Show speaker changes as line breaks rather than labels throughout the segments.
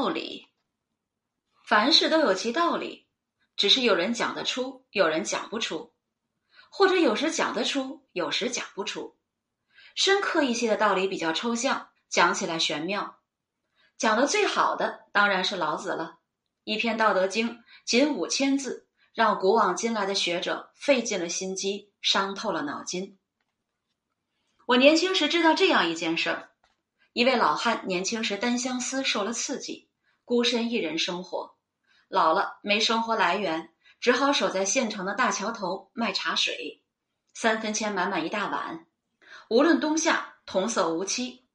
道理。凡事都有其道理，只是有人讲得出，有人讲不出，或者有时讲得出，有时讲不出。深刻一些的道理比较抽象，讲起来玄妙。讲的最好的当然是老子了，一篇《道德经》仅五千字，让古往今来的学者费尽了心机，伤透了脑筋。我年轻时知道这样一件事儿：一位老汉年轻时单相思受了刺激，孤身一人生活。老了没生活来源，只好守在县城的大桥头卖茶水，三分钱满满一大碗，无论冬夏童叟无欺。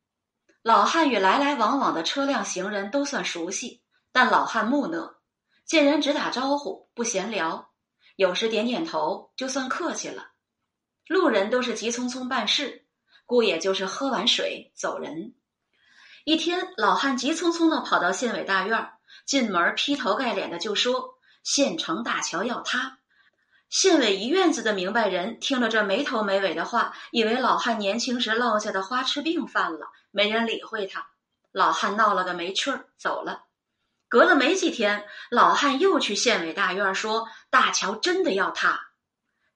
老汉与来来往往的车辆行人都算熟悉，但老汉木讷，见人只打招呼不闲聊，有时点点头就算客气了。路人都是急匆匆办事，故也就是喝完水走人。一天，老汉急匆匆的跑到县委大院儿。进门劈头盖脸的就说：“县城大桥要塌。”县委一院子的明白人听了这没头没尾的话，以为老汉年轻时落下的花痴病犯了，没人理会他。老汉闹了个没趣儿，走了。隔了没几天，老汉又去县委大院说：“大桥真的要塌。”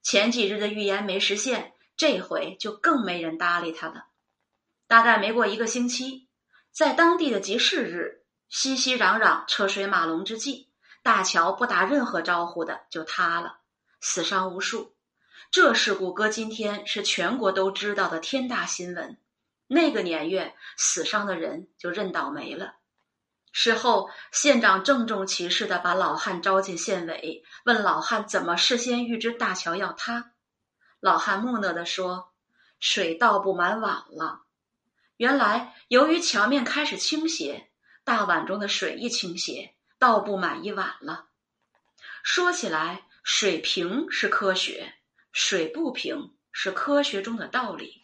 前几日的预言没实现，这回就更没人搭理他了。大概没过一个星期，在当地的集市日。熙熙攘攘、车水马龙之际，大桥不打任何招呼的就塌了，死伤无数。这事故搁今天是全国都知道的天大新闻。那个年月，死伤的人就认倒霉了。事后，县长郑重其事的把老汉招进县委，问老汉怎么事先预知大桥要塌。老汉木讷的说：“水倒不满碗了。”原来，由于桥面开始倾斜。大碗中的水一倾斜，倒不满一碗了。说起来，水平是科学，水不平是科学中的道理。